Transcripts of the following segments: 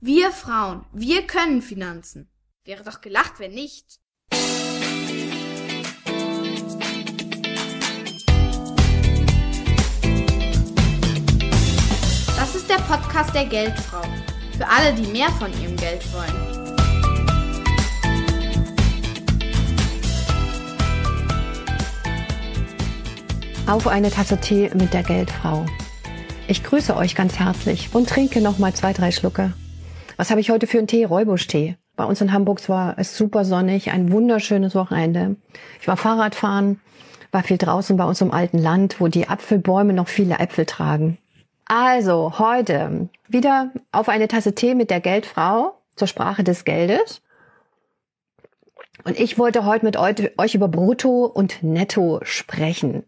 Wir Frauen, wir können Finanzen. Wäre doch gelacht, wenn nicht. Das ist der Podcast der Geldfrau. Für alle, die mehr von ihrem Geld wollen. Auf eine Tasse Tee mit der Geldfrau. Ich grüße euch ganz herzlich und trinke noch mal zwei, drei Schlucke. Was habe ich heute für einen Tee? Räubusch-Tee. Bei uns in Hamburg war es super sonnig, ein wunderschönes Wochenende. Ich war Fahrradfahren, war viel draußen bei uns im alten Land, wo die Apfelbäume noch viele Äpfel tragen. Also heute wieder auf eine Tasse Tee mit der Geldfrau zur Sprache des Geldes. Und ich wollte heute mit euch über Brutto und Netto sprechen.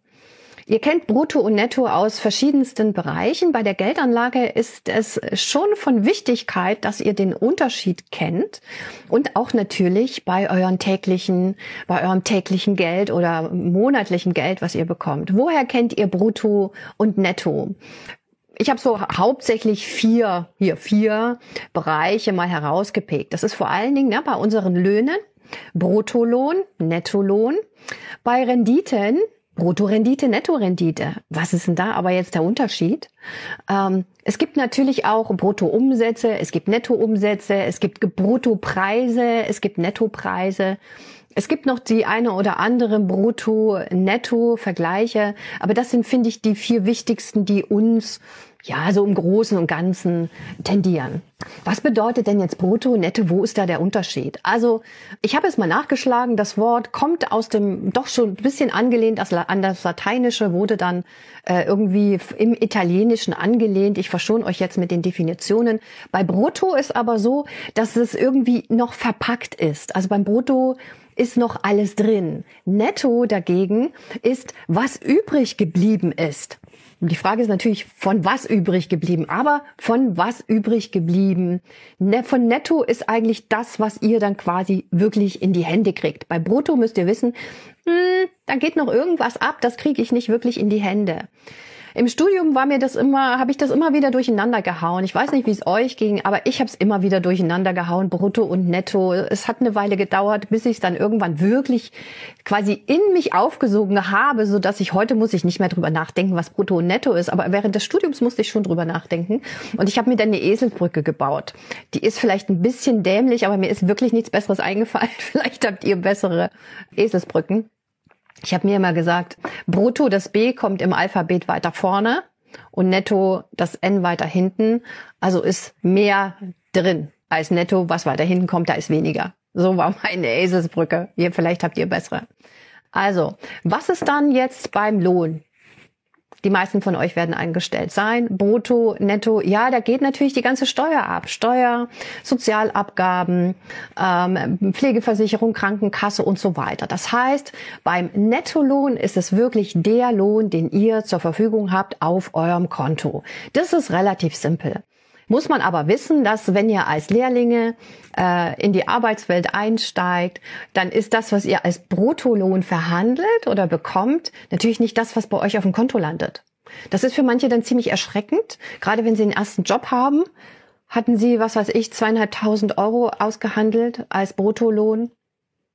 Ihr kennt Brutto und Netto aus verschiedensten Bereichen. Bei der Geldanlage ist es schon von Wichtigkeit, dass ihr den Unterschied kennt und auch natürlich bei euren täglichen, bei eurem täglichen Geld oder monatlichen Geld, was ihr bekommt. Woher kennt ihr Brutto und Netto? ich habe so hauptsächlich vier, hier vier Bereiche mal herausgepickt. Das ist vor allen Dingen ne, bei unseren Löhnen, Bruttolohn, Nettolohn, bei Renditen, Bruttorendite, Nettorendite. Was ist denn da aber jetzt der Unterschied? Ähm, es gibt natürlich auch Bruttoumsätze, es gibt Nettoumsätze, es gibt Bruttopreise, es gibt Nettopreise. Es gibt noch die eine oder andere Brutto-Netto-Vergleiche, aber das sind, finde ich, die vier wichtigsten, die uns ja, so im Großen und Ganzen tendieren. Was bedeutet denn jetzt brutto, netto? Wo ist da der Unterschied? Also, ich habe es mal nachgeschlagen. Das Wort kommt aus dem, doch schon ein bisschen angelehnt an das Lateinische, wurde dann äh, irgendwie im Italienischen angelehnt. Ich verschone euch jetzt mit den Definitionen. Bei brutto ist aber so, dass es irgendwie noch verpackt ist. Also beim brutto ist noch alles drin. Netto dagegen ist, was übrig geblieben ist. Und die Frage ist natürlich, von was übrig geblieben? Aber von was übrig geblieben? Ne, von Netto ist eigentlich das, was ihr dann quasi wirklich in die Hände kriegt. Bei Brutto müsst ihr wissen, hm, da geht noch irgendwas ab, das kriege ich nicht wirklich in die Hände. Im Studium war mir das immer, habe ich das immer wieder durcheinander gehauen. Ich weiß nicht, wie es euch ging, aber ich habe es immer wieder durcheinander gehauen, brutto und netto. Es hat eine Weile gedauert, bis ich es dann irgendwann wirklich quasi in mich aufgesogen habe, so dass ich heute muss ich nicht mehr drüber nachdenken, was brutto und netto ist. Aber während des Studiums musste ich schon drüber nachdenken. Und ich habe mir dann eine Eselbrücke gebaut. Die ist vielleicht ein bisschen dämlich, aber mir ist wirklich nichts Besseres eingefallen. Vielleicht habt ihr bessere Eselsbrücken. Ich habe mir immer gesagt, brutto das B kommt im Alphabet weiter vorne und netto das N weiter hinten. Also ist mehr drin als netto, was weiter hinten kommt, da ist weniger. So war meine Eselsbrücke. Ihr, vielleicht habt ihr bessere. Also, was ist dann jetzt beim Lohn? Die meisten von euch werden eingestellt sein. Brutto, netto, ja, da geht natürlich die ganze Steuer ab. Steuer, Sozialabgaben, ähm, Pflegeversicherung, Krankenkasse und so weiter. Das heißt, beim Nettolohn ist es wirklich der Lohn, den ihr zur Verfügung habt auf eurem Konto. Das ist relativ simpel. Muss man aber wissen, dass wenn ihr als Lehrlinge äh, in die Arbeitswelt einsteigt, dann ist das, was ihr als Bruttolohn verhandelt oder bekommt, natürlich nicht das, was bei euch auf dem Konto landet. Das ist für manche dann ziemlich erschreckend, gerade wenn sie den ersten Job haben. Hatten sie, was weiß ich, zweieinhalbtausend Euro ausgehandelt als Bruttolohn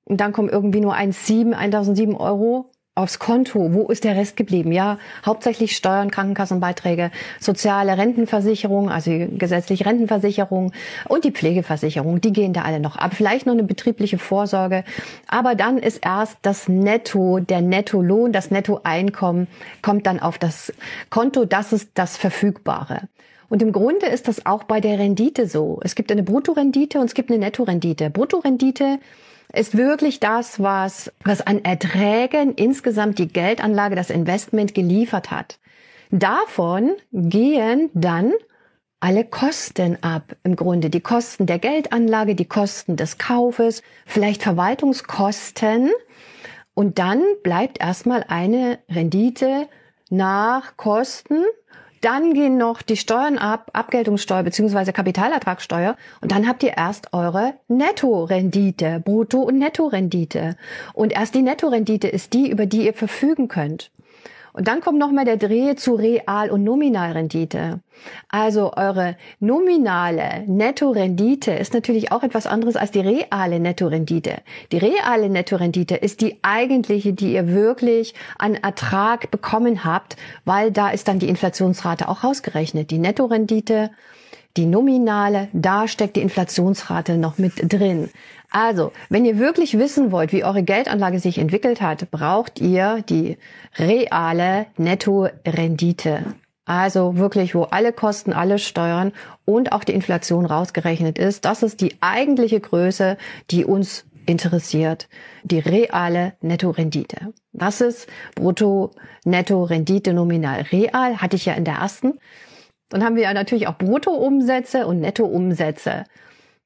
und dann kommen irgendwie nur 1,7, 1007 Euro aufs Konto. Wo ist der Rest geblieben? Ja, hauptsächlich Steuern, Krankenkassenbeiträge, soziale Rentenversicherung, also gesetzliche Rentenversicherung und die Pflegeversicherung. Die gehen da alle noch ab. Vielleicht noch eine betriebliche Vorsorge. Aber dann ist erst das Netto, der Nettolohn, das Nettoeinkommen kommt dann auf das Konto. Das ist das Verfügbare. Und im Grunde ist das auch bei der Rendite so. Es gibt eine Bruttorendite und es gibt eine Nettorendite. Bruttorendite ist wirklich das, was, was an Erträgen insgesamt die Geldanlage, das Investment geliefert hat. Davon gehen dann alle Kosten ab. Im Grunde die Kosten der Geldanlage, die Kosten des Kaufes, vielleicht Verwaltungskosten. Und dann bleibt erstmal eine Rendite nach Kosten dann gehen noch die Steuern ab, Abgeltungssteuer beziehungsweise Kapitalertragssteuer und dann habt ihr erst eure Nettorendite, Brutto- und Nettorendite. Und erst die Nettorendite ist die, über die ihr verfügen könnt. Und dann kommt nochmal der Dreh zu Real- und Nominalrendite. Also eure nominale Nettorendite ist natürlich auch etwas anderes als die reale Nettorendite. Die reale Nettorendite ist die eigentliche, die ihr wirklich an Ertrag bekommen habt, weil da ist dann die Inflationsrate auch rausgerechnet. Die Nettorendite die nominale, da steckt die Inflationsrate noch mit drin. Also, wenn ihr wirklich wissen wollt, wie eure Geldanlage sich entwickelt hat, braucht ihr die reale Nettorendite. Also wirklich, wo alle Kosten, alle Steuern und auch die Inflation rausgerechnet ist. Das ist die eigentliche Größe, die uns interessiert. Die reale Nettorendite. Das ist Brutto, Netto, Rendite, nominal. Real hatte ich ja in der ersten. Dann haben wir ja natürlich auch Bruttoumsätze und Nettoumsätze.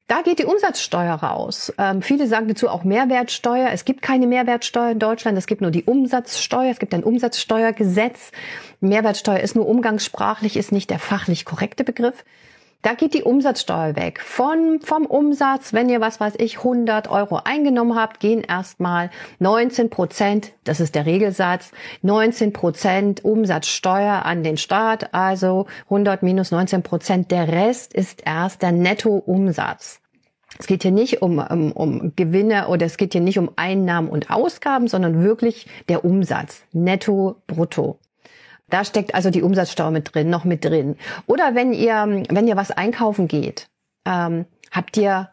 Da geht die Umsatzsteuer raus. Ähm, viele sagen dazu auch Mehrwertsteuer. Es gibt keine Mehrwertsteuer in Deutschland. Es gibt nur die Umsatzsteuer. Es gibt ein Umsatzsteuergesetz. Mehrwertsteuer ist nur umgangssprachlich, ist nicht der fachlich korrekte Begriff. Da geht die Umsatzsteuer weg. Von, vom Umsatz, wenn ihr was weiß ich, 100 Euro eingenommen habt, gehen erstmal 19 Prozent, das ist der Regelsatz, 19 Prozent Umsatzsteuer an den Staat, also 100 minus 19 Prozent. Der Rest ist erst der Nettoumsatz. Es geht hier nicht um, um, um Gewinne oder es geht hier nicht um Einnahmen und Ausgaben, sondern wirklich der Umsatz. Netto, brutto. Da steckt also die Umsatzsteuer mit drin, noch mit drin. Oder wenn ihr, wenn ihr was einkaufen geht, ähm, habt ihr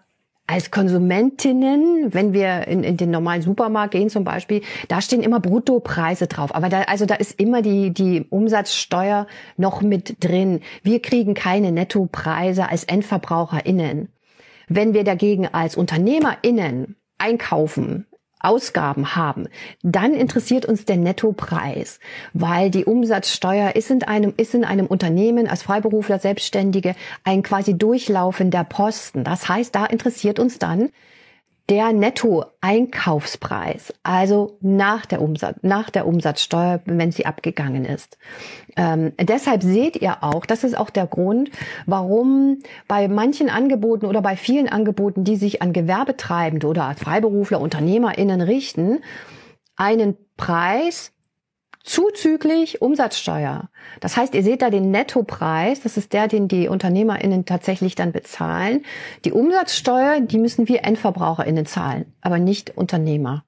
als Konsumentinnen, wenn wir in, in den normalen Supermarkt gehen zum Beispiel, da stehen immer Bruttopreise drauf. Aber da, also da ist immer die, die Umsatzsteuer noch mit drin. Wir kriegen keine Nettopreise als EndverbraucherInnen. Wenn wir dagegen als UnternehmerInnen einkaufen, Ausgaben haben, dann interessiert uns der Nettopreis, weil die Umsatzsteuer ist in einem, ist in einem Unternehmen als Freiberufler, Selbstständige ein quasi durchlaufender Posten. Das heißt, da interessiert uns dann der Netto-Einkaufspreis, also nach der, Umsatz, nach der Umsatzsteuer, wenn sie abgegangen ist. Ähm, deshalb seht ihr auch, das ist auch der Grund, warum bei manchen Angeboten oder bei vielen Angeboten, die sich an Gewerbetreibende oder Freiberufler, UnternehmerInnen richten, einen Preis zuzüglich Umsatzsteuer. Das heißt, ihr seht da den Nettopreis, das ist der, den die UnternehmerInnen tatsächlich dann bezahlen. Die Umsatzsteuer, die müssen wir EndverbraucherInnen zahlen, aber nicht Unternehmer.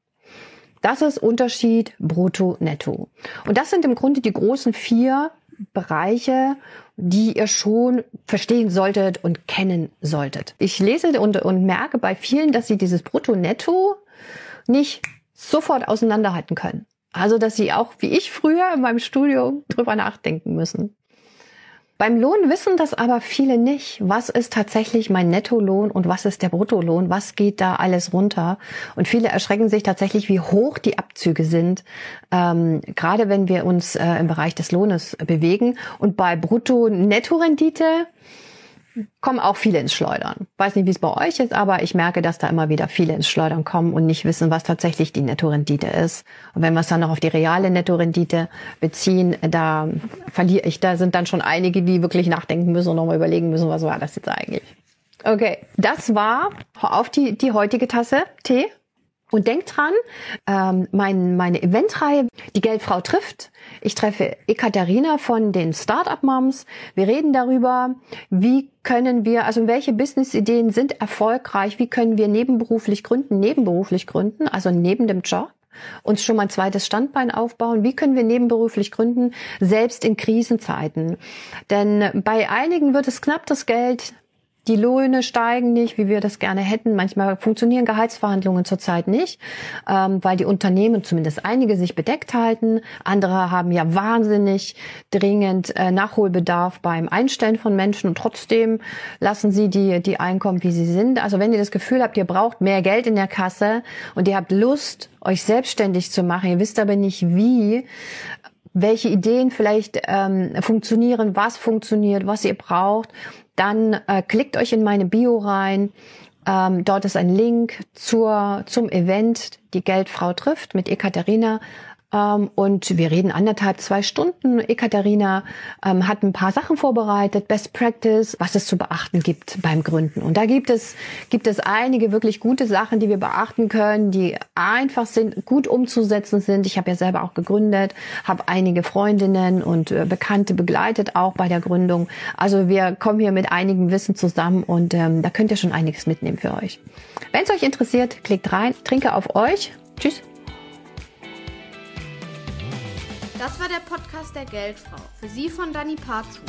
Das ist Unterschied Brutto, Netto. Und das sind im Grunde die großen vier Bereiche, die ihr schon verstehen solltet und kennen solltet. Ich lese und, und merke bei vielen, dass sie dieses Brutto-Netto nicht sofort auseinanderhalten können. Also, dass sie auch, wie ich früher in meinem Studium, drüber nachdenken müssen. Beim Lohn wissen das aber viele nicht. Was ist tatsächlich mein Nettolohn und was ist der Bruttolohn? Was geht da alles runter? Und viele erschrecken sich tatsächlich, wie hoch die Abzüge sind, ähm, gerade wenn wir uns äh, im Bereich des Lohnes bewegen. Und bei Brutto-Netto-Rendite kommen auch viele ins Schleudern. Weiß nicht, wie es bei euch ist, aber ich merke, dass da immer wieder viele ins Schleudern kommen und nicht wissen, was tatsächlich die Nettorendite ist. Und wenn wir es dann noch auf die reale Nettorendite beziehen, da verliere ich, da sind dann schon einige, die wirklich nachdenken müssen und nochmal überlegen müssen, was war das jetzt eigentlich. Okay, das war auf die, die heutige Tasse Tee. Und denkt dran, ähm, mein, meine Eventreihe, die Geldfrau trifft. Ich treffe Ekaterina von den Startup Moms. Wir reden darüber, wie können wir, also welche Business-Ideen sind erfolgreich, wie können wir nebenberuflich gründen, nebenberuflich gründen, also neben dem Job uns schon mal ein zweites Standbein aufbauen. Wie können wir nebenberuflich gründen, selbst in Krisenzeiten? Denn bei einigen wird es knapp das Geld, die Löhne steigen nicht, wie wir das gerne hätten. Manchmal funktionieren Gehaltsverhandlungen zurzeit nicht, ähm, weil die Unternehmen, zumindest einige, sich bedeckt halten. Andere haben ja wahnsinnig dringend äh, Nachholbedarf beim Einstellen von Menschen und trotzdem lassen sie die, die Einkommen, wie sie sind. Also wenn ihr das Gefühl habt, ihr braucht mehr Geld in der Kasse und ihr habt Lust, euch selbstständig zu machen, ihr wisst aber nicht wie, welche Ideen vielleicht ähm, funktionieren, was funktioniert, was ihr braucht, dann äh, klickt euch in meine Bio rein. Ähm, dort ist ein Link zur, zum Event Die Geldfrau trifft mit Ekaterina und wir reden anderthalb, zwei Stunden. Ekaterina ähm, hat ein paar Sachen vorbereitet, Best Practice, was es zu beachten gibt beim Gründen. Und da gibt es, gibt es einige wirklich gute Sachen, die wir beachten können, die einfach sind, gut umzusetzen sind. Ich habe ja selber auch gegründet, habe einige Freundinnen und äh, Bekannte begleitet auch bei der Gründung. Also wir kommen hier mit einigem Wissen zusammen und ähm, da könnt ihr schon einiges mitnehmen für euch. Wenn es euch interessiert, klickt rein, trinke auf euch. Tschüss. Das war der Podcast der Geldfrau. Für Sie von Dani Parzu.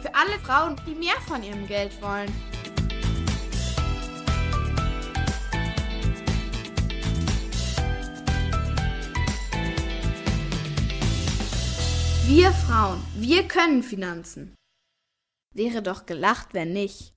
Für alle Frauen, die mehr von ihrem Geld wollen. Wir Frauen, wir können Finanzen. Wäre doch gelacht, wenn nicht.